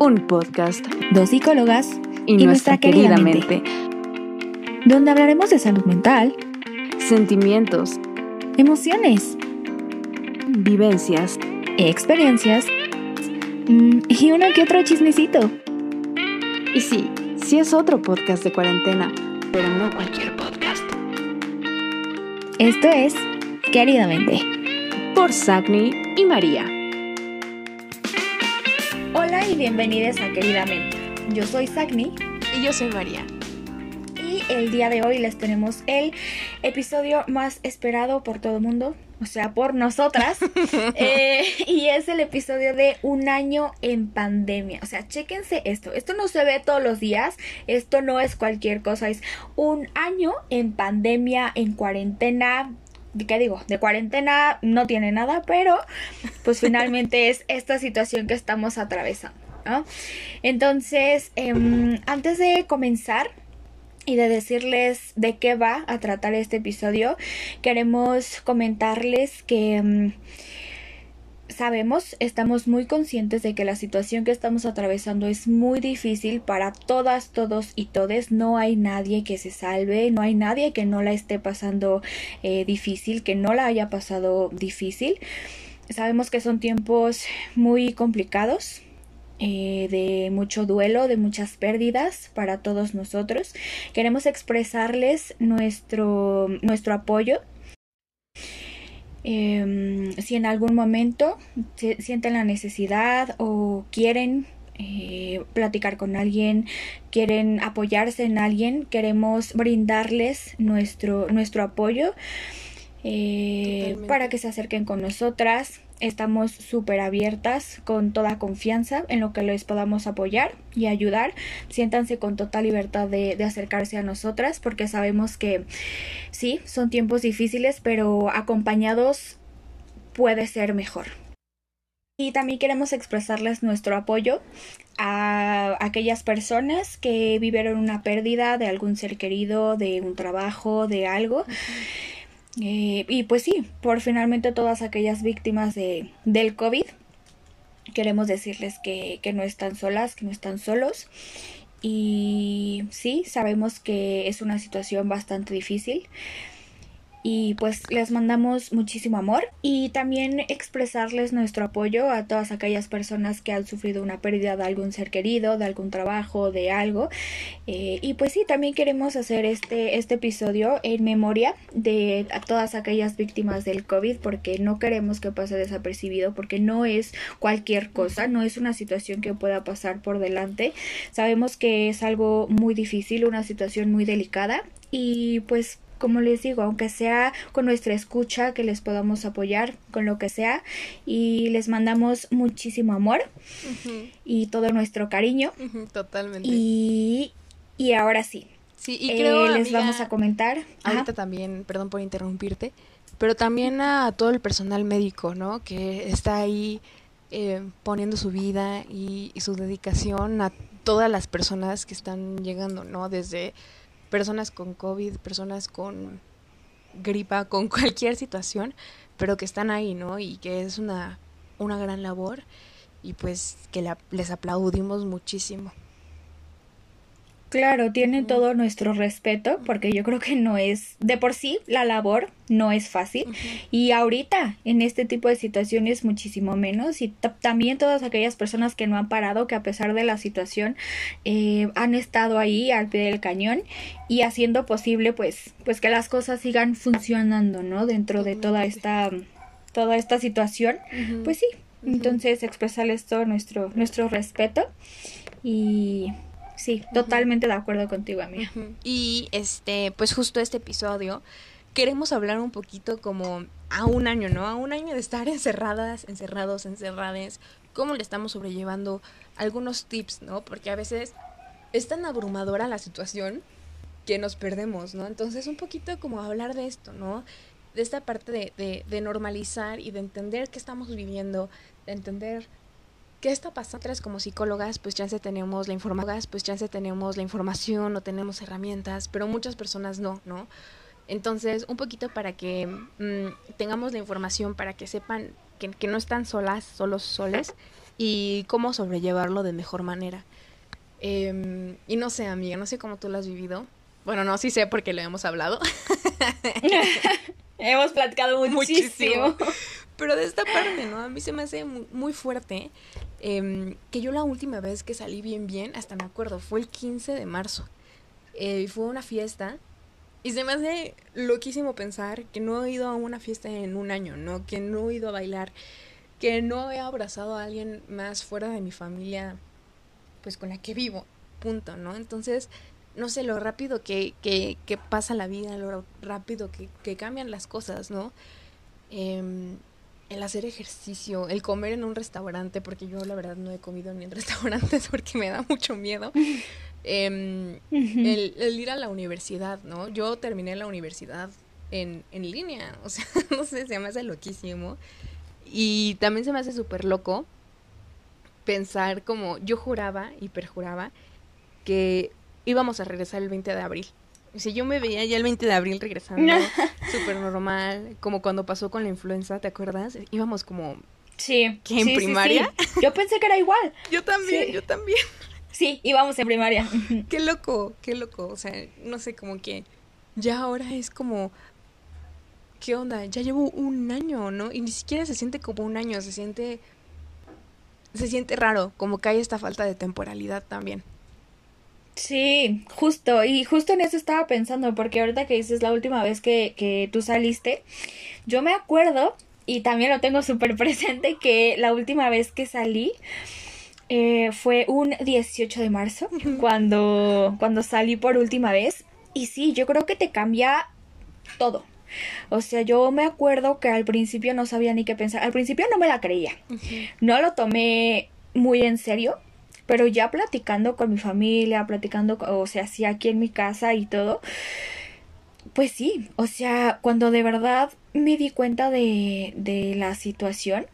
Un podcast. Dos psicólogas y, nuestra, querida mente. Donde hablaremos de salud mental, Sentimientos, emociones, vivencias. experiencias mm, y uno que otro chismecito. Y sí, sí es otro podcast de cuarentena, pero no cualquier podcast. Esto es Queridamente. Por Sagni y María. Hola y bienvenidos a Queridamente. Yo soy Sagni Y yo soy María. y el día de hoy les tenemos el episodio más esperado por todo el mundo, o sea, por nosotras. Eh, y es el episodio de un año en pandemia. O sea, chéquense esto. Esto no se ve todos los días. Esto no es cualquier cosa. Es un año en pandemia, en cuarentena. ¿Qué digo? De cuarentena no tiene nada, pero pues finalmente es esta situación que estamos atravesando. ¿no? Entonces, em, antes de comenzar, y de decirles de qué va a tratar este episodio, queremos comentarles que mm, sabemos, estamos muy conscientes de que la situación que estamos atravesando es muy difícil para todas, todos y todes. No hay nadie que se salve, no hay nadie que no la esté pasando eh, difícil, que no la haya pasado difícil. Sabemos que son tiempos muy complicados, eh, de mucho duelo, de muchas pérdidas para todos nosotros. Queremos expresarles nuestro, nuestro apoyo. Em, si en algún momento se- sienten la necesidad o quieren eh, platicar con alguien, quieren apoyarse en alguien, queremos brindarles nuestro, nuestro apoyo eh, para que se acerquen con nosotras. Estamos súper abiertas, con toda confianza en lo que les podamos apoyar y ayudar. Siéntanse con total libertad de, de acercarse a nosotras porque sabemos que sí, son tiempos difíciles, pero acompañados puede ser mejor. Y también queremos expresarles nuestro apoyo a aquellas personas que vivieron una pérdida de algún ser querido, de un trabajo, de algo. Eh, y pues sí, por finalmente todas aquellas víctimas de, del COVID, queremos decirles que, que no están solas, que no están solos. Y sí, sabemos que es una situación bastante difícil. Y pues les mandamos muchísimo amor y también expresarles nuestro apoyo a todas aquellas personas que han sufrido una pérdida de algún ser querido, de algún trabajo, de algo. Eh, y pues sí, también queremos hacer este, este episodio en memoria de todas aquellas víctimas del COVID porque no queremos que pase desapercibido porque no es cualquier cosa, no es una situación que pueda pasar por delante. Sabemos que es algo muy difícil, una situación muy delicada y pues como les digo, aunque sea con nuestra escucha, que les podamos apoyar con lo que sea y les mandamos muchísimo amor y todo nuestro cariño Totalmente. y, y ahora sí, sí, y eh, creo, les amiga, vamos a comentar. Ajá. ahorita también, perdón por interrumpirte, pero también a todo el personal médico, ¿no? Que está ahí eh, poniendo su vida y, y su dedicación a todas las personas que están llegando, ¿no? Desde personas con COVID, personas con gripa, con cualquier situación, pero que están ahí, ¿no? Y que es una, una gran labor y pues que la- les aplaudimos muchísimo. Claro, tienen Ujú. todo nuestro respeto porque yo creo que no es, de por sí, la labor no es fácil y ahorita en este tipo de situaciones muchísimo menos y ta- también todas aquellas personas que no han parado, que a pesar de la situación eh, han estado ahí al pie del cañón y haciendo posible pues, pues que las cosas sigan funcionando, ¿no? Dentro de toda esta, toda esta situación, pues sí. Entonces expresarles todo nuestro, nuestro respeto y sí, totalmente de acuerdo contigo, amiga. Y este, pues justo este episodio queremos hablar un poquito como a un año, ¿no? A un año de estar encerradas, encerrados, encerrades, cómo le estamos sobrellevando algunos tips, ¿no? Porque a veces es tan abrumadora la situación que nos perdemos, ¿no? Entonces un poquito como hablar de esto, ¿no? De esta parte de, de, de normalizar y de entender qué estamos viviendo, de entender ¿Qué está pasando? Nosotras como psicólogas, pues se tenemos la información, pues se tenemos la información o tenemos herramientas, pero muchas personas no, ¿no? Entonces, un poquito para que mm, tengamos la información, para que sepan que, que no están solas, solos, soles, y cómo sobrellevarlo de mejor manera. Em, y no sé, amiga, no sé cómo tú lo has vivido. Bueno, no, sí sé porque lo hemos hablado. hemos platicado muchísimo. Pero de esta parte, ¿no? A mí se me hace muy, fuerte em, que yo la última vez que salí bien, bien, hasta me acuerdo, fue el 15 de marzo. Eh, fue una fiesta y se me hace loquísimo pensar que no he ido a una fiesta en un año, ¿no? Que no he ido a bailar, que no he abrazado a alguien más fuera de mi familia, pues con la que vivo, punto, ¿no? Entonces, no sé, lo rápido que, que, que pasa la vida, lo rápido que, cambian las cosas, ¿no? Em, el hacer ejercicio, el comer en un restaurante, porque yo la verdad no he comido ni en restaurantes porque me da mucho miedo. Em, el, ir a la universidad, ¿no? Yo terminé la universidad en, en línea, o sea, no sé, se me hace loquísimo. Y también se me hace súper loco pensar como yo juraba y perjuraba que íbamos a regresar el 20 de abril. O sea, yo me veía ya el 20 de abril regresando, súper normal, como cuando pasó con la influenza, ¿te acuerdas? Íbamos como... Sí. ¿Que en primaria? yo pensé que era igual. Yo también, yo también. Sí, íbamos en primaria. qué loco, qué loco. O sea, no sé, como que ya ahora es como, ¿qué onda? Ya llevo un año, ¿no? Y ni siquiera se siente como un año, se siente, se siente raro, como que hay esta falta de temporalidad también. Sí, justo, y justo en eso estaba pensando, porque ahorita que dices la última vez que, que tú saliste, yo me acuerdo, y también lo tengo súper presente, que la última vez que salí, eh, fue un 18 de marzo cuando, cuando salí por última vez. Y sí, yo creo que te cambia todo. O sea, yo me acuerdo que al principio no sabía ni qué pensar. Al principio no me la creía. No lo tomé muy en serio. Pero ya platicando con mi familia, platicando, o sea, sí, aquí en mi casa y todo. Pues sí, o sea, cuando de verdad me di cuenta de, de la situación,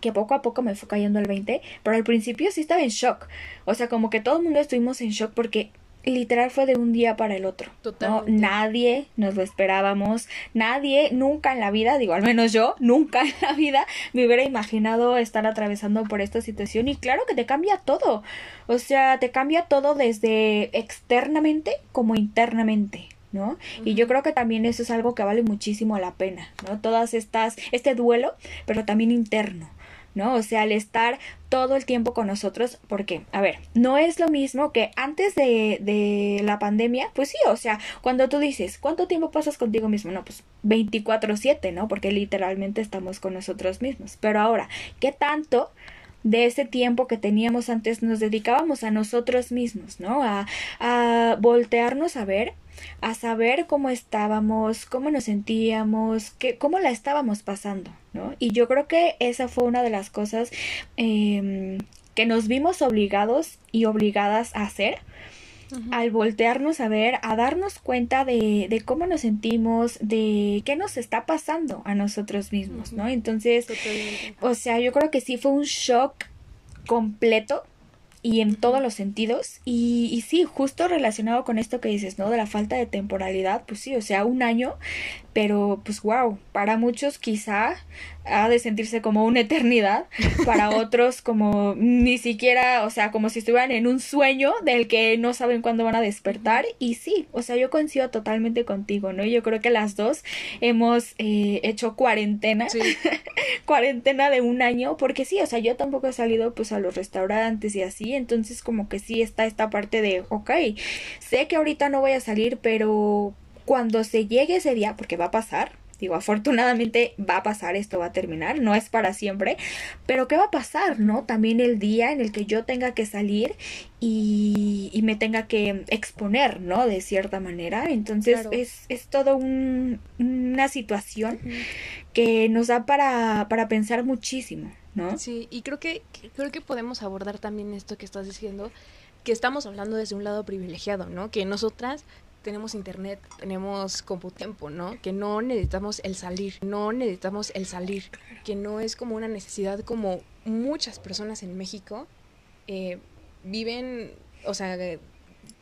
que poco a poco me fue cayendo el 20, pero al principio sí estaba en shock. O sea, como que todo el mundo estuvimos en shock porque literal fue de un día para el otro. Totalmente. Nadie nos lo esperábamos, nadie nunca en la vida, digo al menos yo, nunca en la vida me hubiera imaginado estar atravesando por esta situación y claro que te cambia todo. O sea, te cambia todo desde externamente como internamente. ¿no? Y yo creo que también eso es algo que vale muchísimo la pena, ¿no? Todas estas, este duelo, pero también interno. ¿No? O sea, al estar todo el tiempo con nosotros, porque, a ver, no es lo mismo que antes de, de la pandemia, pues sí, o sea, cuando tú dices, ¿cuánto tiempo pasas contigo mismo? No, pues 24/7, ¿no? Porque literalmente estamos con nosotros mismos. Pero ahora, ¿qué tanto de ese tiempo que teníamos antes nos dedicábamos a nosotros mismos, ¿no? A, a voltearnos a ver a saber cómo estábamos, cómo nos sentíamos, qué, cómo la estábamos pasando, ¿no? Y yo creo que esa fue una de las cosas eh, que nos vimos obligados y obligadas a hacer al voltearnos a ver, a darnos cuenta de, de, cómo nos sentimos, de qué nos está pasando a nosotros mismos, ¿no? Entonces, o sea, yo creo que sí fue un shock completo y en todos los sentidos. Y, y, sí, justo relacionado con esto que dices, ¿no? De la falta de temporalidad, pues sí, o sea, un año, pero pues wow, para muchos quizá ha de sentirse como una eternidad, para otros como ni siquiera, o sea, como si estuvieran en un sueño del que no saben cuándo van a despertar. Y sí, o sea, yo coincido totalmente contigo, ¿no? Yo creo que las dos hemos eh, hecho cuarentena, cuarentena de un año, porque sí, o sea, yo tampoco he salido pues a los restaurantes y así, entonces como que sí está esta parte de, ok, sé que ahorita no voy a salir, pero cuando se llegue ese día, porque va a pasar, digo, afortunadamente va a pasar, esto va a terminar, no es para siempre, pero ¿qué va a pasar, no? También el día en el que yo tenga que salir y, y me tenga que exponer, ¿no? De cierta manera, entonces es, es todo un, una situación que nos da para, para pensar muchísimo, ¿no? Sí, y creo que, creo que podemos abordar también esto que estás diciendo, que estamos hablando desde un lado privilegiado, ¿no? Que nosotras tenemos internet, tenemos tiempo, ¿no? Que no necesitamos el salir, no necesitamos el salir, que no es como una necesidad como muchas personas en México eh, viven, o sea,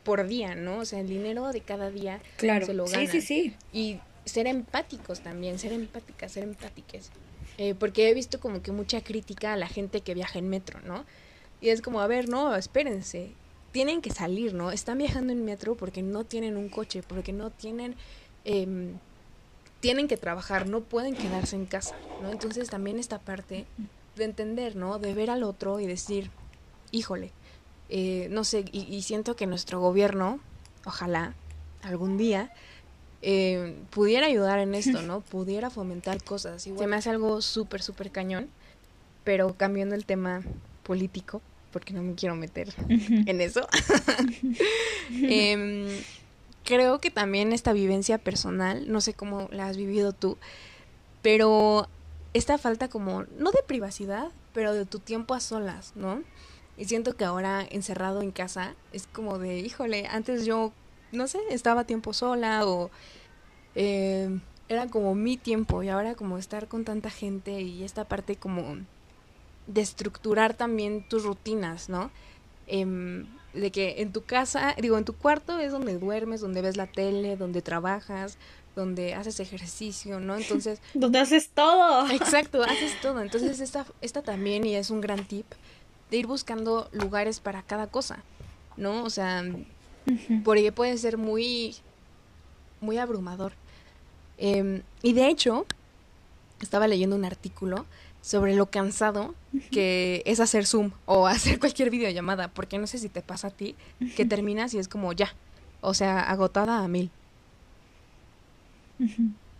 por día, ¿no? O sea, el dinero de cada día claro. se lo ganan. Sí, sí, sí. Y ser empáticos también, ser empáticas, ser empáticas. Eh, porque he visto como que mucha crítica a la gente que viaja en metro, ¿no? Y es como, a ver, no, espérense, tienen que salir, ¿no? Están viajando en metro porque no tienen un coche, porque no tienen... Em, tienen que trabajar, no pueden quedarse en casa, ¿no? Entonces también esta parte de entender, ¿no? De ver al otro y decir, híjole, eh, no sé, y, siento que nuestro gobierno, ojalá algún día, eh, pudiera ayudar en esto, ¿no? Pudiera fomentar cosas. Se me hace algo súper, súper cañón, pero cambiando el tema político, porque no me quiero meter en eso. Em, creo que también esta vivencia personal, no sé cómo la has vivido tú, pero esta falta como, no de privacidad, pero de tu tiempo a solas, ¿no? Y siento que ahora encerrado en casa es como de, híjole, antes yo, no sé, estaba tiempo sola o eh, era como mi tiempo y ahora como estar con tanta gente y esta parte como de estructurar también tus rutinas, ¿no? Em, de que en tu casa, digo, en tu cuarto es donde duermes, donde ves la tele, donde trabajas, donde haces ejercicio, ¿no? Entonces... donde haces todo. Exacto, haces todo. Entonces esta, esta también, y es un gran tip, de ir buscando lugares para cada cosa, ¿no? O sea, porque puede ser muy, muy abrumador. Em, y de hecho, estaba leyendo un artículo sobre lo cansado que es hacer Zoom o hacer cualquier videollamada, porque no sé si te pasa a ti, que terminas y es como ya, o sea, agotada a mil.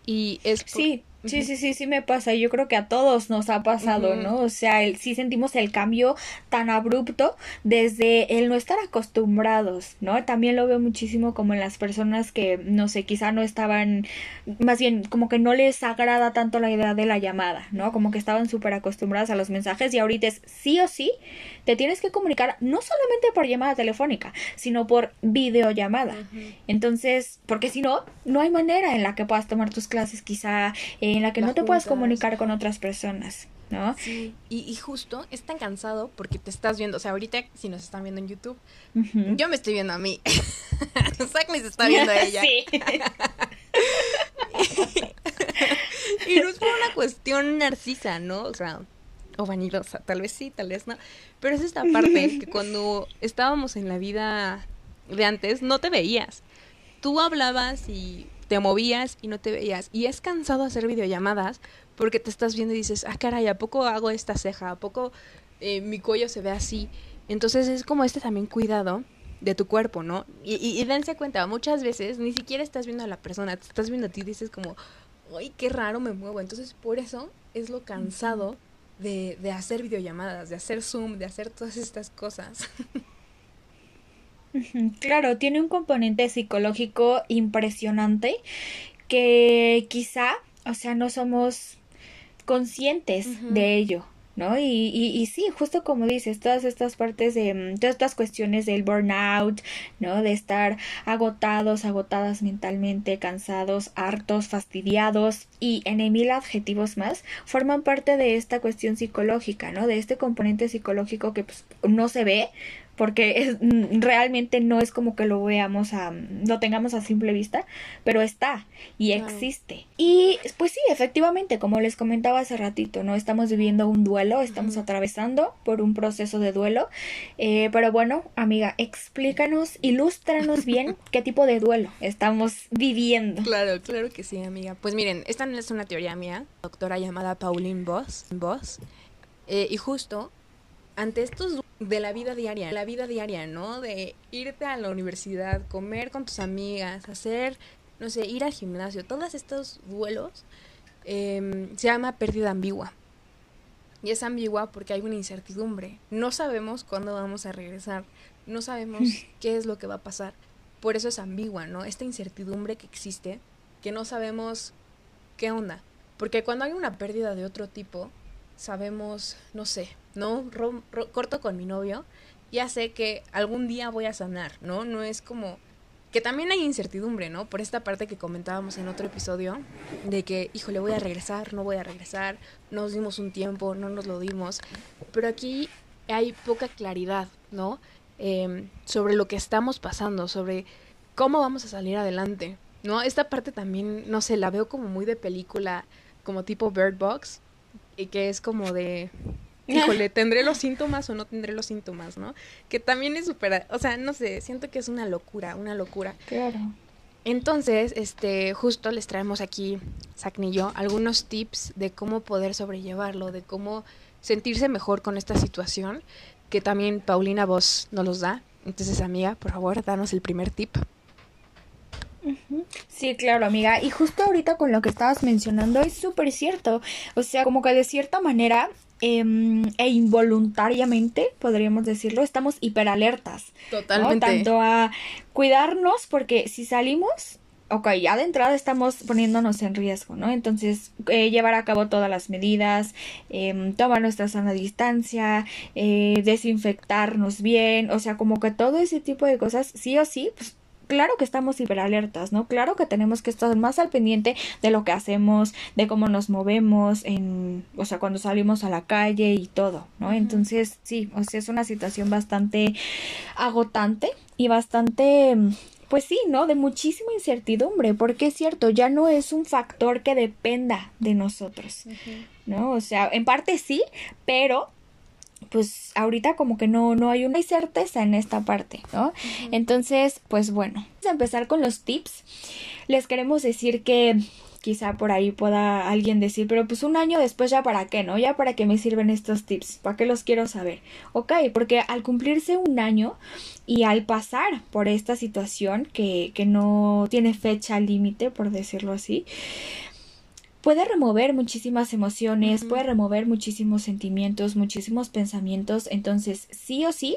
Y es... Sí, Sí, sí, sí, sí me pasa. Yo creo que a todos nos ha pasado, ¿no? O sea, el, sí sentimos el cambio tan abrupto desde el no estar acostumbrados, ¿no? También lo veo muchísimo como en las personas que, no sé, quizá no estaban, más bien como que no les agrada tanto la idea de la llamada, ¿no? Como que estaban súper acostumbradas a los mensajes y ahorita es sí o sí, te tienes que comunicar no solamente por llamada telefónica, sino por videollamada. Entonces, porque si no, no hay manera en la que puedas tomar tus clases quizá en la que no te puedas comunicar con otras personas. ¿no? Sí, y, justo es tan cansado porque te estás viendo, o sea, ahorita si nos están viendo en YouTube, yo me estoy viendo a mí. Zack me se está viendo a ella. Sí. y no es por una cuestión narcisa, ¿no? O sea, o vanidosa, tal vez sí, tal vez no. Pero es esta parte que cuando estábamos en la vida de antes no te veías. Tú hablabas y te movías y no te veías. Y es cansado hacer videollamadas porque te estás viendo y dices, ah, caray, ¿a poco hago esta ceja? ¿A poco eh, mi cuello se ve así? Entonces es como este también cuidado de tu cuerpo, ¿no? Y, y, dense cuenta, muchas veces ni siquiera estás viendo a la persona, te estás viendo a ti y dices como, ay, qué raro me muevo. Entonces por eso es lo cansado de, de hacer videollamadas, de hacer Zoom, de hacer todas estas cosas. Claro, tiene un componente psicológico impresionante que quizá, o sea, no somos conscientes de ello. ¿no? Y, y, sí, justo como dices, todas estas partes de, mm, todas estas cuestiones del burnout, ¿no? De estar agotados, agotadas mentalmente, cansados, hartos, fastidiados y en mil adjetivos más, forman parte de esta cuestión psicológica, ¿no? De este componente psicológico que pues, no se ve, porque es, mm, realmente no es como que lo veamos a, lo tengamos a simple vista, pero está y existe. Y pues sí, efectivamente, como les comentaba hace ratito, ¿no? Estamos viviendo un duelo, estamos atravesando por un proceso de duelo, eh, pero bueno, amiga, explícanos, ilústranos bien qué tipo de duelo estamos viviendo. Claro, claro que sí, amiga. Pues miren, esta no es una teoría mía, doctora llamada Pauline Voss, Voss eh, y justo ante estos de la vida diaria, la vida diaria, ¿no? De irte a la universidad, comer con tus amigas, hacer, no sé, ir al gimnasio, todos estos vuelos, em, se llama pérdida ambigua. Y es ambigua porque hay una incertidumbre. No sabemos cuándo vamos a regresar, no sabemos qué es lo que va a pasar. Por eso es ambigua, ¿no? Esta incertidumbre que existe, que no sabemos qué onda. Porque cuando hay una pérdida de otro tipo, sabemos, no sé, ¿no? corto con mi novio, ya sé que algún día voy a sanar, ¿no? No es como que también hay incertidumbre, ¿no? Por esta parte que comentábamos en otro episodio, de que, híjole, voy a regresar, no voy a regresar, nos dimos un tiempo, no nos lo dimos, pero aquí hay poca claridad, ¿no? Em, sobre lo que estamos pasando, sobre cómo vamos a salir adelante, ¿no? Esta parte también, no sé, la veo como muy de película, como tipo Bird Box, y que es como de, híjole, ¿tendré los síntomas o no tendré los síntomas, no? Que también es súper, o sea, no sé, siento que es una locura, una locura. Claro. Entonces, este, justo les traemos aquí, Sacni y yo, algunos tips de cómo poder sobrellevarlo, de cómo sentirse mejor con esta situación, que también Paulina vos nos los da. Entonces, amiga, por favor, danos el primer tip. Sí, claro, amiga. Y justo ahorita con lo que estabas mencionando es súper cierto. O sea, como que de cierta manera em, e involuntariamente, podríamos decirlo, estamos hiperalertas. Totalmente. Tanto a cuidarnos, porque si salimos, ok, ya de entrada estamos poniéndonos en riesgo, ¿no? Entonces, eh, llevar a cabo todas las medidas, eh, tomar nuestra sana distancia, eh, desinfectarnos bien, o sea, como que todo ese tipo de cosas, sí o sí, pues claro que estamos hiperalertas, ¿no? Claro que tenemos que estar más al pendiente de lo que hacemos, de cómo nos movemos, en, o sea, cuando salimos a la calle y todo, ¿no? Entonces, sí, o sea, es una situación bastante agotante y bastante pues sí, ¿no? De muchísima incertidumbre, porque es cierto, ya no es un factor que dependa de nosotros, ¿no? O sea, en parte sí, pero pues ahorita como que no, no hay una certeza en esta parte, ¿no? Entonces, pues bueno, vamos a empezar con los tips. Les queremos decir que quizá por ahí pueda alguien decir, pero pues un año después ya para qué, ¿no? Ya para qué me sirven estos tips, ¿para qué los quiero saber? Ok, porque al cumplirse un año y al pasar por esta situación que, que no tiene fecha límite, por decirlo así, puede remover muchísimas emociones, puede remover muchísimos sentimientos, muchísimos pensamientos, entonces sí o sí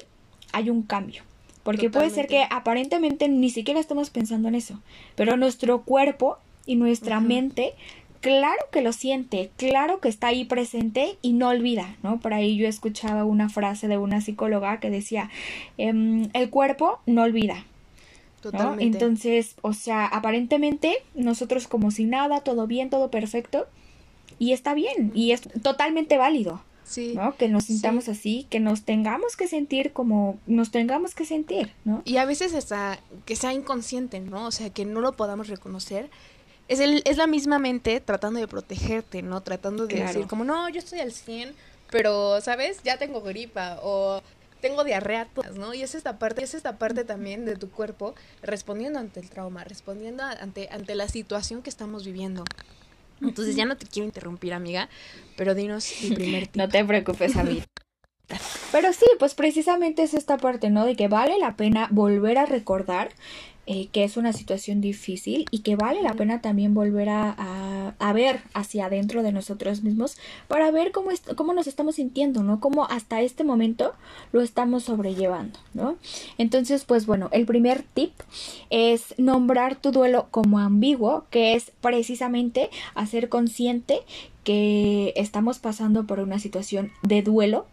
hay un cambio. Porque puede ser que aparentemente ni siquiera estamos pensando en eso, pero nuestro cuerpo y nuestra mente claro que lo siente, claro que está ahí presente y no olvida, ¿no? Por ahí yo escuchaba una frase de una psicóloga que decía, em, el cuerpo no olvida, entonces, o sea, aparentemente nosotros como si nada, todo bien, todo perfecto, y está bien, y es totalmente válido. Sí. ¿no? Que nos sintamos así, que nos tengamos que sentir como nos tengamos que sentir, ¿no? Y a veces hasta que sea inconsciente, ¿no? O sea, que no lo podamos reconocer. Es, el, es la misma mente tratando de protegerte, ¿no? Tratando de decir como, no, yo estoy al 100, pero, ¿sabes? Ya tengo gripa o tengo diarrea, ¿no? Y es esta parte, es esta parte también de tu cuerpo respondiendo ante el trauma, respondiendo ante, ante la situación que estamos viviendo. Entonces ya no te quiero interrumpir, amiga, pero dinos el primer No te preocupes, amiga. Pero sí, pues precisamente es esta parte, ¿no? De que vale la pena volver a recordar eh, que es una situación difícil y que vale la pena también volver a, a, ver hacia adentro de nosotros mismos para ver cómo, cómo nos estamos sintiendo, ¿no? Cómo hasta este momento lo estamos sobrellevando, ¿no? Entonces, pues bueno, el primer tip es nombrar tu duelo como ambiguo, que es precisamente hacer consciente que estamos pasando por una situación de duelo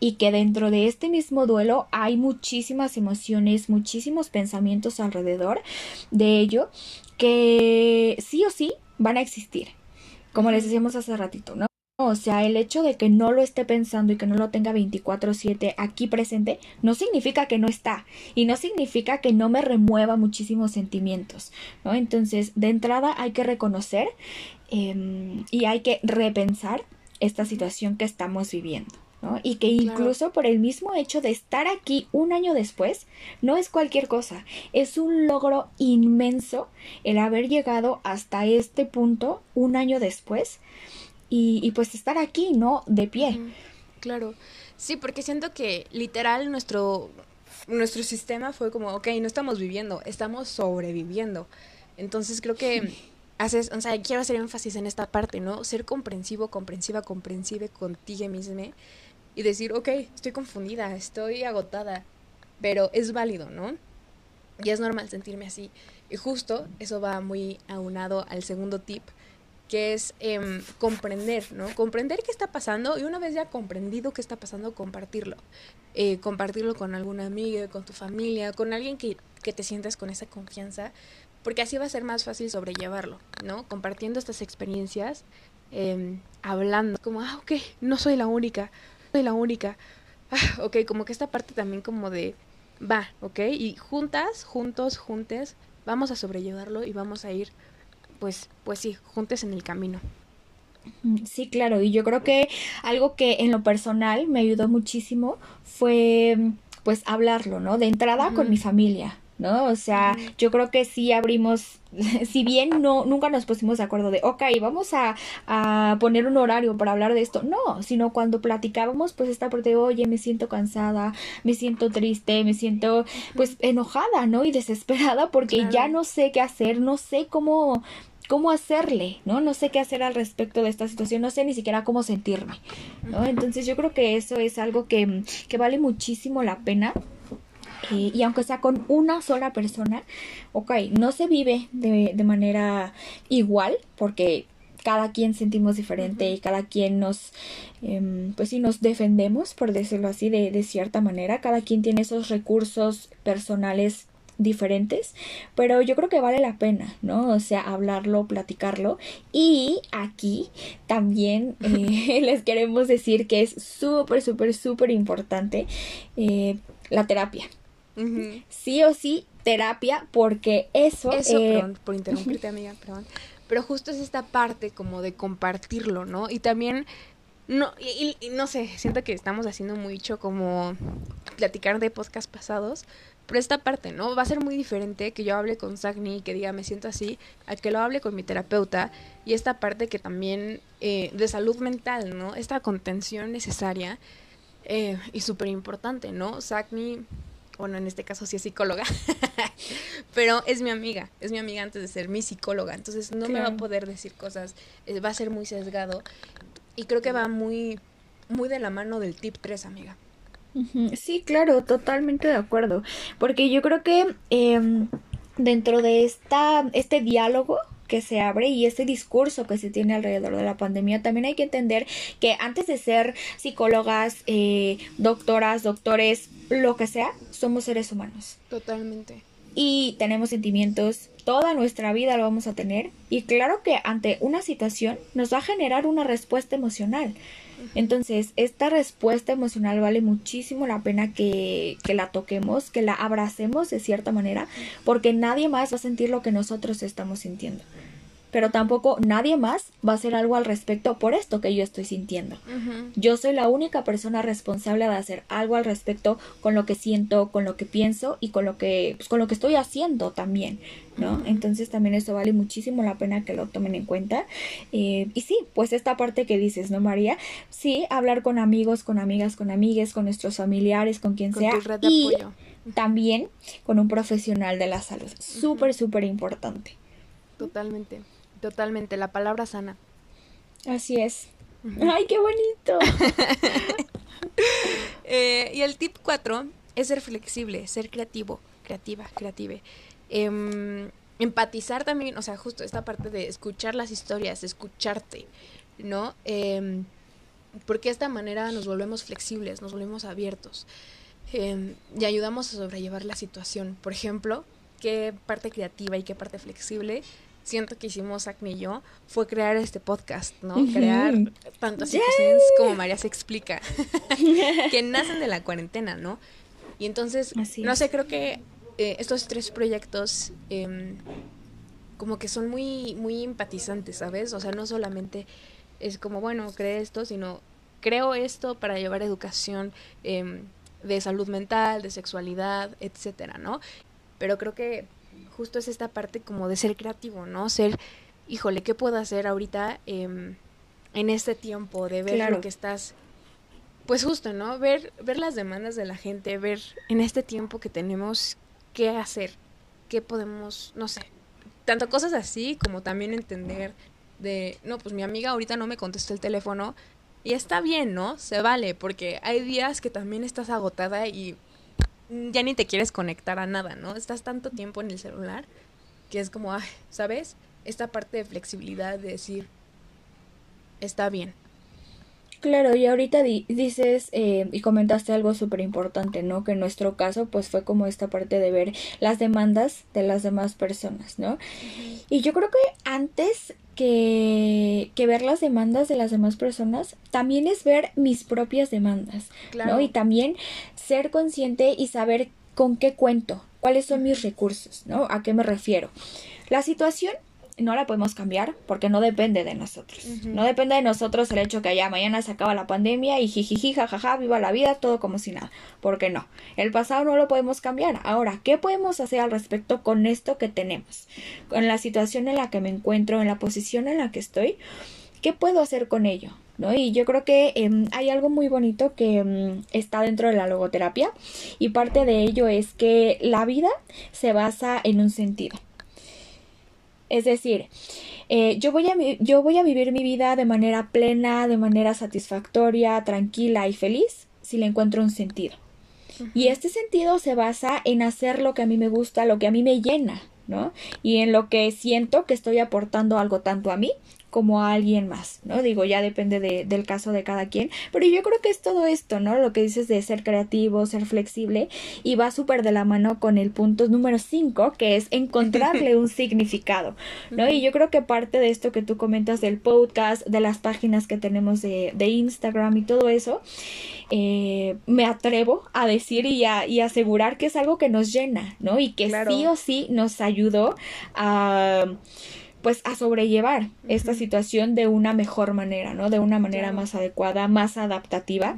y que dentro de este mismo duelo hay muchísimas emociones, muchísimos pensamientos alrededor de ello que sí o sí van a existir, como les decíamos hace ratito, ¿no? O sea, el hecho de que no lo esté pensando y que no lo tenga 24/7 aquí presente no significa que no está y no significa que no me remueva muchísimos sentimientos, ¿no? Entonces, de entrada hay que reconocer em, y hay que repensar esta situación que estamos viviendo. Y que incluso por el mismo hecho de estar aquí un año después, no es cualquier cosa, es un logro inmenso el haber llegado hasta este punto un año después y, pues estar aquí, ¿no? De pie. Claro, sí, porque siento que literal nuestro, nuestro sistema fue como, ok, no estamos viviendo, estamos sobreviviendo. Entonces creo que haces, o sea, quiero hacer énfasis en esta parte, ¿no? Ser comprensivo, comprensiva, comprensive contigo mismo y decir, ok, estoy confundida, estoy agotada, pero es válido, ¿no? Y es normal sentirme así. Y justo eso va muy aunado al segundo tip, que es em, comprender, ¿no? Comprender qué está pasando y una vez ya comprendido qué está pasando, compartirlo. Eh, compartirlo con alguna amiga, con tu familia, con alguien que, que te sientas con esa confianza, porque así va a ser más fácil sobrellevarlo, ¿no? Compartiendo estas experiencias, em, hablando, como, ah, ok, no soy la única, soy la única. Ah, ok, como que esta parte también como de, va, ok, y juntas, juntos, juntes, vamos a sobrellevarlo y vamos a ir, pues, pues sí, juntes en el camino. Sí, claro, y yo creo que algo que en lo personal me ayudó muchísimo fue pues hablarlo, ¿no? De entrada con mi familia, ¿no? O sea, yo creo que sí abrimos, si bien no, nunca nos pusimos de acuerdo de, ok, vamos a, a poner un horario para hablar de esto, no, sino cuando platicábamos, pues esta parte de, oye, me siento cansada, me siento triste, me siento, pues, enojada, ¿no? Y desesperada porque ya no sé qué hacer, no sé cómo, cómo hacerle, ¿no? No sé qué hacer al respecto de esta situación, no sé ni siquiera cómo sentirme, ¿no? Entonces yo creo que eso es algo que, que vale muchísimo la pena. Eh, y aunque sea con una sola persona, ok, no se vive de, de manera igual, porque cada quien sentimos diferente y cada quien nos, eh, pues sí, nos defendemos, por decirlo así, de, de cierta manera. Cada quien tiene esos recursos personales diferentes, pero yo creo que vale la pena, ¿no? O sea, hablarlo, platicarlo. Y aquí también eh, les queremos decir que es súper, súper, súper importante eh, la terapia. Sí o sí, terapia, porque eso... Eso, eh, perdón, por interrumpirte, amiga, perdón. Pero justo es esta parte como de compartirlo, ¿no? Y también no, y, y, no sé, siento que estamos haciendo mucho como platicar de podcast pasados, pero esta parte, ¿no? Va a ser muy diferente que yo hable con Sagni y que diga me siento así, a que lo hable con mi terapeuta y esta parte que también eh, de salud mental, ¿no? Esta contención necesaria eh, y súper importante, ¿no? Sagni, bueno, en este caso sí es psicóloga, pero es mi amiga, es mi amiga antes de ser mi psicóloga, entonces no me va a poder decir cosas, eh, va a ser muy sesgado y creo que va muy, muy de la mano del tip 3, amiga. Sí, claro, totalmente de acuerdo. Porque yo creo que eh, dentro de esta, este diálogo que se abre y este discurso que se tiene alrededor de la pandemia, también hay que entender que antes de ser psicólogas, eh, doctoras, doctores, lo que sea, somos seres humanos. Totalmente. Y tenemos sentimientos, toda nuestra vida lo vamos a tener. Y claro que ante una situación nos va a generar una respuesta emocional. Entonces, esta respuesta emocional vale muchísimo la pena que, que, la toquemos, que la abracemos de cierta manera, porque nadie más va a sentir lo que nosotros estamos sintiendo. Pero tampoco nadie más va a hacer algo al respecto por esto que yo estoy sintiendo. Uh -huh. Yo soy la única persona responsable de hacer algo al respecto con lo que siento, con lo que pienso y con lo que, pues, con lo que estoy haciendo también. ¿no? Entonces también eso vale muchísimo la pena que lo tomen en cuenta. Eh, y sí, pues esta parte que dices, ¿no, María? Sí, hablar con amigos, con amigas, con amigues, con nuestros familiares, con quien con sea. Tu red de y apoyo. también con un profesional de la salud. Súper, súper importante. Totalmente, totalmente. La palabra sana. Así es. ¡Ay, qué bonito! eh, y el tip 4 es ser flexible, ser creativo, creativa, creative. Eh, empatizar también, o sea, justo esta parte de escuchar las historias, escucharte, ¿no? Eh, porque de esta manera nos volvemos flexibles, nos volvemos abiertos eh, y ayudamos a sobrellevar la situación. Por ejemplo, qué parte creativa y qué parte flexible siento que hicimos Acme y yo fue crear este podcast, ¿no? Uh -huh. Crear tantas situaciones como María se explica, que nacen de la cuarentena, ¿no? Y entonces, Así no sé, creo que eh, estos tres proyectos eh, como que son muy, muy empatizantes, ¿sabes? O sea, no solamente es como, bueno, cree esto, sino creo esto para llevar educación eh, de salud mental, de sexualidad, etcétera, ¿no? Pero creo que justo es esta parte como de ser creativo, ¿no? Ser, híjole, ¿qué puedo hacer ahorita eh, en este tiempo? De ver Claro. lo que estás, pues justo, ¿no? Ver, ver las demandas de la gente, ver en este tiempo que tenemos qué hacer, qué podemos, no sé, tanto cosas así como también entender de, no, pues mi amiga ahorita no me contestó el teléfono y está bien, ¿no? Se vale, porque hay días que también estás agotada y ya ni te quieres conectar a nada, ¿no? Estás tanto tiempo en el celular que es como, ay, ¿sabes? Esta parte de flexibilidad de decir, está bien. Claro, y ahorita di dices eh, y comentaste algo súper importante, ¿no? Que en nuestro caso, pues fue como esta parte de ver las demandas de las demás personas, ¿no? Y yo creo que antes que, que, ver las demandas de las demás personas, también es ver mis propias demandas, claro. ¿no? Y también ser consciente y saber con qué cuento, cuáles son mis recursos, ¿no? ¿A qué me refiero? La situación no la podemos cambiar porque no depende de nosotros. No depende de nosotros el hecho que allá mañana se acaba la pandemia y jijiji, jajaja, viva la vida, todo como si nada. Porque no. El pasado no lo podemos cambiar. Ahora, ¿qué podemos hacer al respecto con esto que tenemos? Con la situación en la que me encuentro, en la posición en la que estoy, ¿qué puedo hacer con ello? ¿No? Y yo creo que em, hay algo muy bonito que em, está dentro de la logoterapia y parte de ello es que la vida se basa en un sentido. Es decir, eh, yo, voy a, yo voy a vivir mi vida de manera plena, de manera satisfactoria, tranquila y feliz si le encuentro un sentido. Y este sentido se basa en hacer lo que a mí me gusta, lo que a mí me llena, ¿no? Y en lo que siento que estoy aportando algo tanto a mí como a alguien más, ¿no? Digo, ya depende de, del caso de cada quien, pero yo creo que es todo esto, ¿no? Lo que dices de ser creativo, ser flexible, y va súper de la mano con el punto número 5, que es encontrarle un significado, ¿no? Y yo creo que parte de esto que tú comentas del podcast, de las páginas que tenemos de, de Instagram y todo eso, eh, me atrevo a decir y a y asegurar que es algo que nos llena, ¿no? Y que sí o sí nos ayudó a pues a sobrellevar esta situación de una mejor manera, ¿no? De una manera más adecuada, más adaptativa.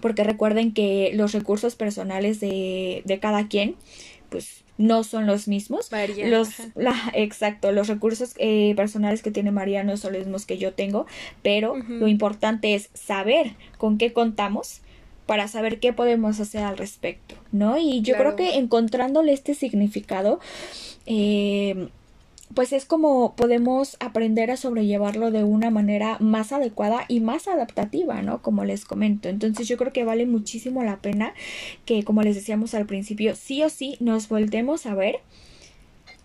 Porque recuerden que los recursos personales de, de cada quien, pues no son los mismos. los, la, exacto, los recursos eh, personales que tiene María no son los mismos que yo tengo, pero lo importante es saber con qué contamos para saber qué podemos hacer al respecto, ¿no? Y yo creo que encontrándole este significado, eh, pues es como podemos aprender a sobrellevarlo de una manera más adecuada y más adaptativa, ¿no? Como les comento. Entonces yo creo que vale muchísimo la pena que, como les decíamos al principio, sí o sí nos voltemos a ver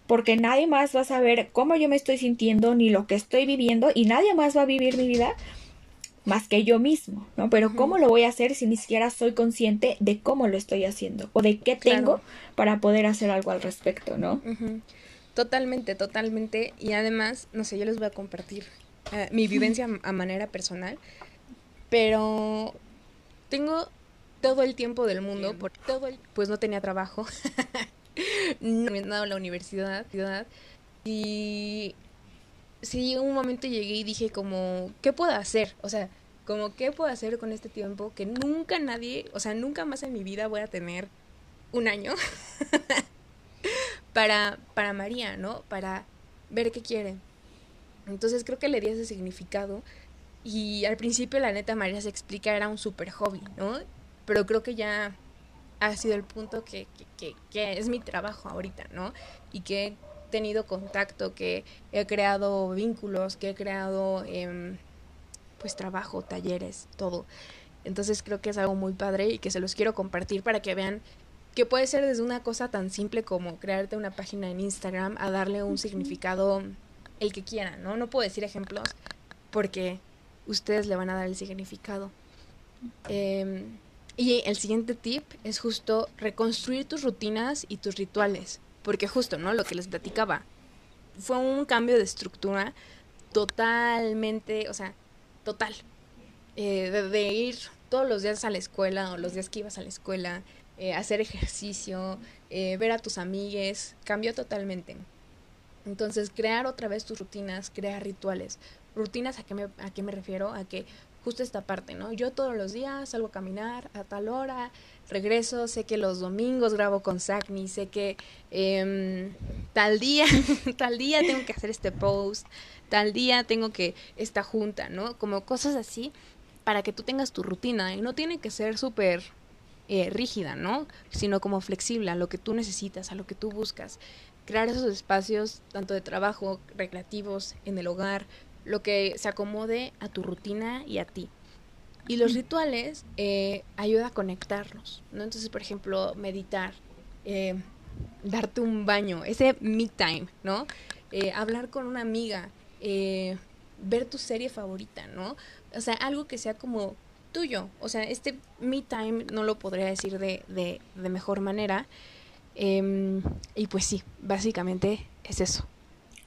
porque nadie más va a saber cómo yo me estoy sintiendo ni lo que estoy viviendo y nadie más va a vivir mi vida más que yo mismo, ¿no? Pero ¿cómo lo voy a hacer si ni siquiera soy consciente de cómo lo estoy haciendo o de qué tengo para poder hacer algo al respecto, ¿no? Totalmente, totalmente. Y además, no sé, yo les voy a compartir eh, mi vivencia a manera personal, pero tengo todo el tiempo del mundo, por todo el, pues no tenía trabajo, no me dado la universidad, y sí, un momento llegué y dije como, ¿qué puedo hacer? O sea, como, ¿qué puedo hacer con este tiempo que nunca nadie, o sea, nunca más en mi vida voy a tener un año? para, para María, ¿no? Para ver qué quiere. Entonces creo que le di ese significado y al principio la neta María se explica era un super hobby, ¿no? Pero creo que ya ha sido el punto que, que, que, es mi trabajo ahorita, ¿no? Y que he tenido contacto, que he creado vínculos, que he creado em, pues trabajo, talleres, todo. Entonces creo que es algo muy padre y que se los quiero compartir para que vean que puede ser desde una cosa tan simple como crearte una página en Instagram a darle un significado el que quieran, ¿no? No puedo decir ejemplos porque ustedes le van a dar el significado. Em, y el siguiente tip es justo reconstruir tus rutinas y tus rituales, porque justo, ¿no? Lo que les platicaba, fue un cambio de estructura totalmente, o sea, total. Eh, de ir todos los días a la escuela o los días que ibas a la escuela, eh, hacer ejercicio, eh, ver a tus amigues, cambió totalmente. Entonces, crear otra vez tus rutinas, crear rituales. Rutinas, ¿a qué me, a qué me refiero? A que justo esta parte, ¿no? Yo todos los días salgo a caminar a tal hora, regreso, sé que los domingos grabo con Sacni, sé que em, tal día, tal día tengo que hacer este post, tal día tengo que esta junta, ¿no? Como cosas así para que tú tengas tu rutina y no tiene que ser súper eh, rígida, ¿no? Sino como flexible a lo que tú necesitas, a lo que tú buscas. Crear esos espacios, tanto de trabajo, recreativos, en el hogar, lo que se acomode a tu rutina y a ti. Y los rituales eh, ayuda a conectarnos, ¿no? Entonces, por ejemplo, meditar, eh, darte un baño, ese me time, ¿no? hablar con una amiga, ver tu serie favorita, ¿no? O sea, algo que sea como tuyo. O sea, este me time no lo podría decir de, de, de mejor manera. Em, y pues sí, básicamente es eso.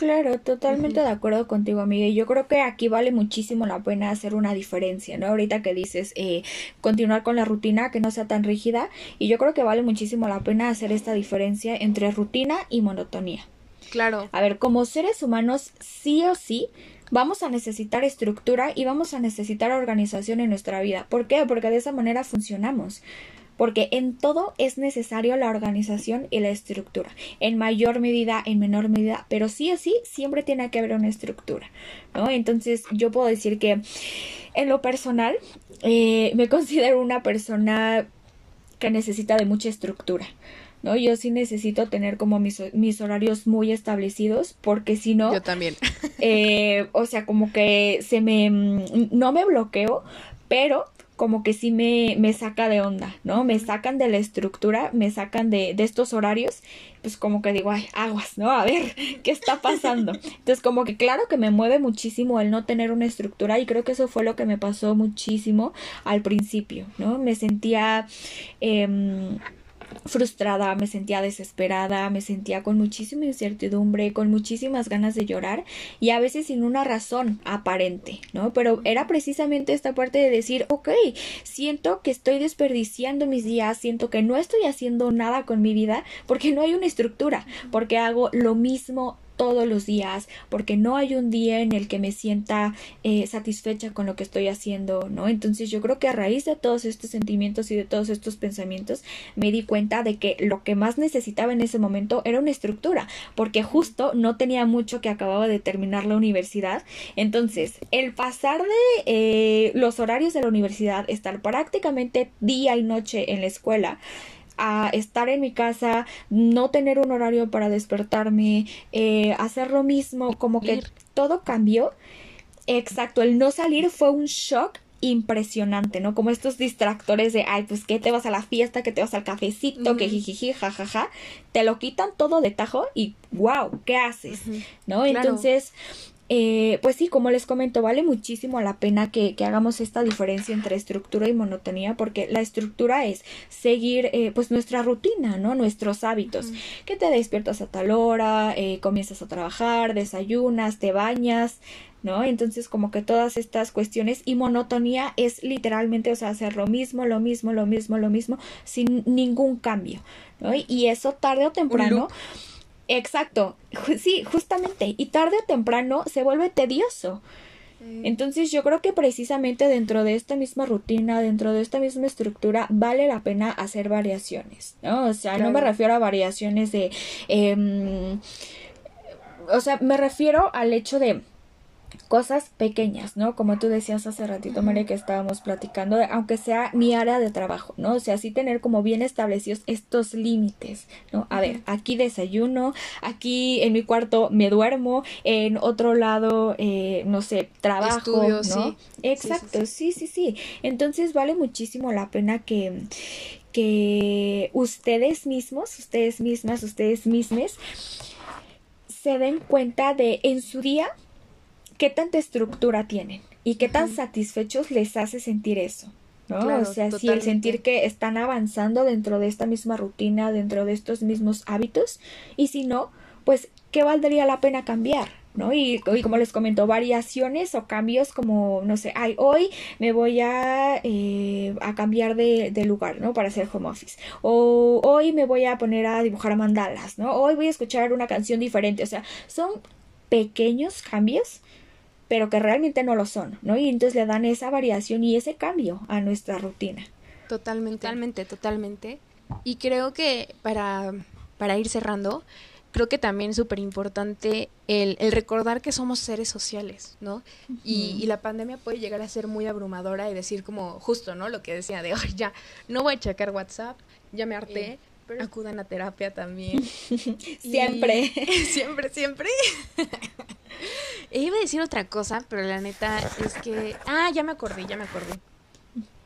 Claro, totalmente de acuerdo contigo, amiga. Y yo creo que aquí vale muchísimo la pena hacer una diferencia, ¿no? Ahorita que dices eh, continuar con la rutina, que no sea tan rígida. Y yo creo que vale muchísimo la pena hacer esta diferencia entre rutina y monotonía. Claro. A ver, como seres humanos, sí o sí, vamos a necesitar estructura y vamos a necesitar organización en nuestra vida. ¿Por qué? Porque de esa manera funcionamos. Porque en todo es necesario la organización y la estructura. En mayor medida, en menor medida, pero sí o sí, siempre tiene que haber una estructura. ¿no? Entonces, yo puedo decir que en lo personal, eh, me considero una persona que necesita de mucha estructura. ¿No? Yo sí necesito tener como mis, mis horarios muy establecidos porque si no... Yo también. eh, o sea, como que se me... No me bloqueo, pero como que sí me, me saca de onda, ¿no? Me sacan de la estructura, me sacan de, de estos horarios, pues como que digo, ay, aguas, ¿no? A ver, ¿qué está pasando? Entonces como que claro que me mueve muchísimo el no tener una estructura y creo que eso fue lo que me pasó muchísimo al principio, ¿no? Me sentía... Eh, frustrada, me sentía desesperada, me sentía con muchísima incertidumbre, con muchísimas ganas de llorar y a veces sin una razón aparente, ¿no? Pero era precisamente esta parte de decir, ok, siento que estoy desperdiciando mis días, siento que no estoy haciendo nada con mi vida porque no hay una estructura, porque hago lo mismo todos los días, porque no hay un día en el que me sienta eh, satisfecha con lo que estoy haciendo, ¿no? Entonces yo creo que a raíz de todos estos sentimientos y de todos estos pensamientos me di cuenta de que lo que más necesitaba en ese momento era una estructura, porque justo no tenía mucho que acababa de terminar la universidad, entonces el pasar de eh, los horarios de la universidad, estar prácticamente día y noche en la escuela, a estar en mi casa, no tener un horario para despertarme, eh, hacer lo mismo, como que todo cambió. Exacto, el no salir fue un shock impresionante, ¿no? Como estos distractores de, ay, pues que te vas a la fiesta, que te vas al cafecito, que Ujú. jijiji, jajaja, te lo quitan todo de tajo y wow, ¿qué haces? ¿No? Claro. Entonces, eh, pues sí, como les comento, vale muchísimo la pena que, que hagamos esta diferencia entre estructura y monotonía, porque la estructura es seguir eh, pues nuestra rutina, ¿no? Nuestros hábitos. Que te despiertas a tal hora, eh, comienzas a trabajar, desayunas, te bañas, ¿no? Entonces como que todas estas cuestiones y monotonía es literalmente, o sea, hacer lo mismo, lo mismo, lo mismo, lo mismo, sin ningún cambio, ¿no? Y eso tarde o temprano... Exacto, sí, justamente, y tarde o temprano se vuelve tedioso. Entonces yo creo que precisamente dentro de esta misma rutina, dentro de esta misma estructura, vale la pena hacer variaciones, ¿no? O sea, no me refiero a variaciones de... em, o sea, me refiero al hecho de cosas pequeñas, ¿no? Como tú decías hace ratito, María, que estábamos platicando, aunque sea mi área de trabajo, ¿no? O sea, sí tener como bien establecidos estos límites, ¿no? A ver, aquí desayuno, aquí en mi cuarto me duermo, en otro lado, eh, no sé, trabajo, Estudio, ¿no? sí. Exacto, sí, sí, sí. Entonces vale muchísimo la pena que que ustedes mismos, ustedes mismas, ustedes mismes se den cuenta de en su día qué tanta estructura tienen y qué tan satisfechos les hace sentir eso. ¿no? Claro, o sea, sí, el sentir que están avanzando dentro de esta misma rutina, dentro de estos mismos hábitos, y si no, pues, ¿qué valdría la pena cambiar? ¿No? Y, y como les comento, variaciones o cambios como, no sé, ay, hoy me voy a, eh, a cambiar de, de lugar, ¿no? Para hacer home office. O hoy me voy a poner a dibujar mandalas, ¿no? Hoy voy a escuchar una canción diferente. O sea, son pequeños cambios, pero que realmente no lo son, ¿no? Y entonces le dan esa variación y ese cambio a nuestra rutina. Totalmente. Totalmente, totalmente. Y creo que para, para ir cerrando, creo que también es súper importante el, el recordar que somos seres sociales, ¿no? y, y la pandemia puede llegar a ser muy abrumadora y decir como justo, ¿no? Lo que decía de, "Ay, ya, no voy a checar WhatsApp, ya me harté, pero acudan a terapia también. Y- Siempre. siempre, siempre. E iba a decir otra cosa, pero la neta es que... Ah, ya me acordé, ya me acordé.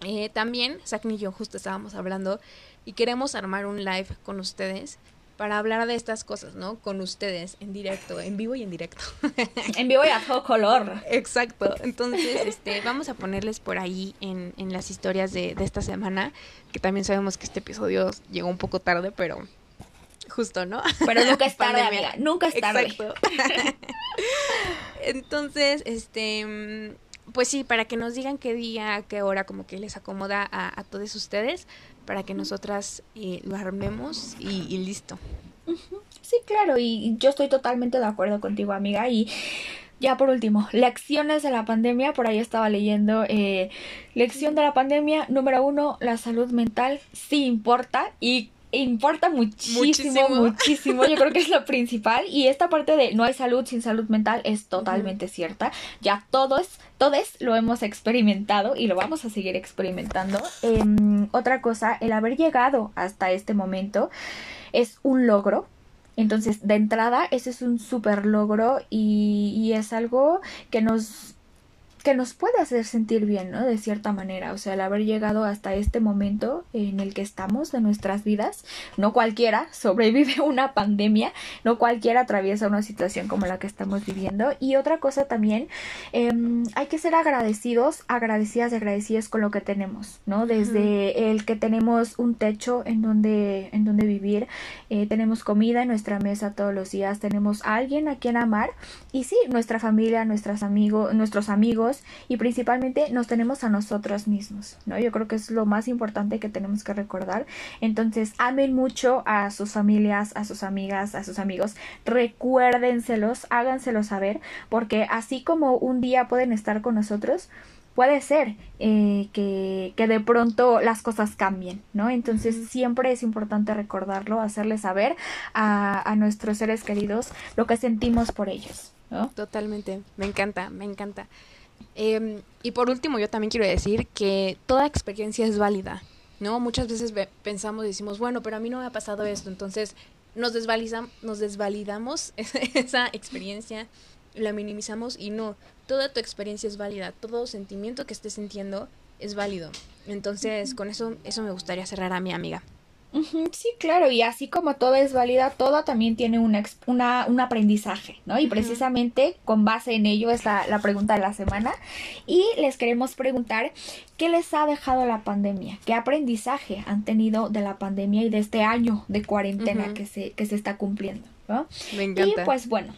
Eh, también, Sakni y yo justo estábamos hablando y queremos armar un live con ustedes para hablar de estas cosas, ¿no? Con ustedes, en directo, en vivo y en directo. En vivo y a todo color. Exacto. Entonces, este, vamos a ponerles por ahí en, en las historias de, de esta semana, que también sabemos que este episodio llegó un poco tarde, pero justo, ¿no? Pero nunca es tarde, amiga. Nunca es tarde. Exacto. Entonces, este, pues sí, para que nos digan qué día, qué hora, como que les acomoda a, a todos ustedes, para que nosotras eh, lo armemos y, listo. Sí, claro, y yo estoy totalmente de acuerdo contigo, amiga, y ya por último, lecciones de la pandemia, por ahí estaba leyendo, eh, lección de la pandemia, número uno, la salud mental sí importa. Y importa muchísimo, muchísimo, Yo creo que es lo principal. Y esta parte de no hay salud sin salud mental es totalmente cierta. Ya todos, todos lo hemos experimentado y lo vamos a seguir experimentando. Em, otra cosa, el haber llegado hasta este momento es un logro. Entonces, de entrada, ese es un súper logro y, y es algo que nos que nos puede hacer sentir bien, ¿no? De cierta manera, o sea, el haber llegado hasta este momento en el que estamos de nuestras vidas, no cualquiera sobrevive una pandemia, no cualquiera atraviesa una situación como la que estamos viviendo. Y otra cosa también, em, hay que ser agradecidos, agradecidas y agradecidas con lo que tenemos, ¿no? Desde el que tenemos un techo en donde, en donde vivir, eh, tenemos comida en nuestra mesa todos los días, tenemos a alguien a quien amar y sí, nuestra familia, nuestros amigos, nuestros amigos, y principalmente nos tenemos a nosotros mismos, ¿no? Yo creo que es lo más importante que tenemos que recordar. Entonces, amen mucho a sus familias, a sus amigas, a sus amigos, recuérdenselos, háganselos saber, porque así como un día pueden estar con nosotros, puede ser eh, que, que, de pronto las cosas cambien, ¿no? Entonces siempre es importante recordarlo, hacerle saber a, a, nuestros seres queridos lo que sentimos por ellos, ¿no? Totalmente, me encanta, me encanta. Em, y por último, yo también quiero decir que toda experiencia es válida, ¿no? Muchas veces pensamos y decimos, bueno, pero a mí no me ha pasado esto, entonces nos, nos desvalidamos esa experiencia, la minimizamos y no, toda tu experiencia es válida, todo sentimiento que estés sintiendo es válido. Entonces, con eso, eso me gustaría cerrar a mi amiga. Sí, claro, y así como todo es válida, todo también tiene una, un aprendizaje, ¿no? Y precisamente con base en ello es la, pregunta de la semana. Y les queremos preguntar qué les ha dejado la pandemia, qué aprendizaje han tenido de la pandemia y de este año de cuarentena que, se, que se está cumpliendo, ¿no? Me encanta. Y pues bueno,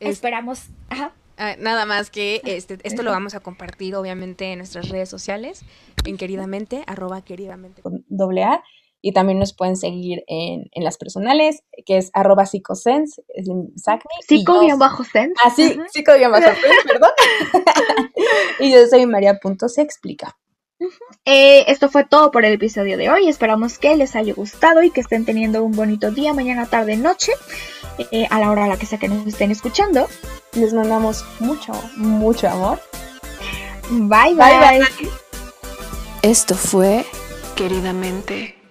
esperamos... Ajá. Ah, nada más que este, esto lo vamos a compartir obviamente en nuestras redes sociales, en queridamente, arroba queridamente. Con doble A y también nos pueden seguir en, en las personales, que es arroba psicosense, Psico-sense. Ah, sí, psico-sense, perdón. y yo soy María.se explica. Eh, esto fue todo por el episodio de hoy. Esperamos que les haya gustado y que estén teniendo un bonito día, mañana, tarde, noche, eh, a la hora a la que sea que nos estén escuchando. Les mandamos mucho, mucho amor. bye. bye. bye. Esto fue Queridamente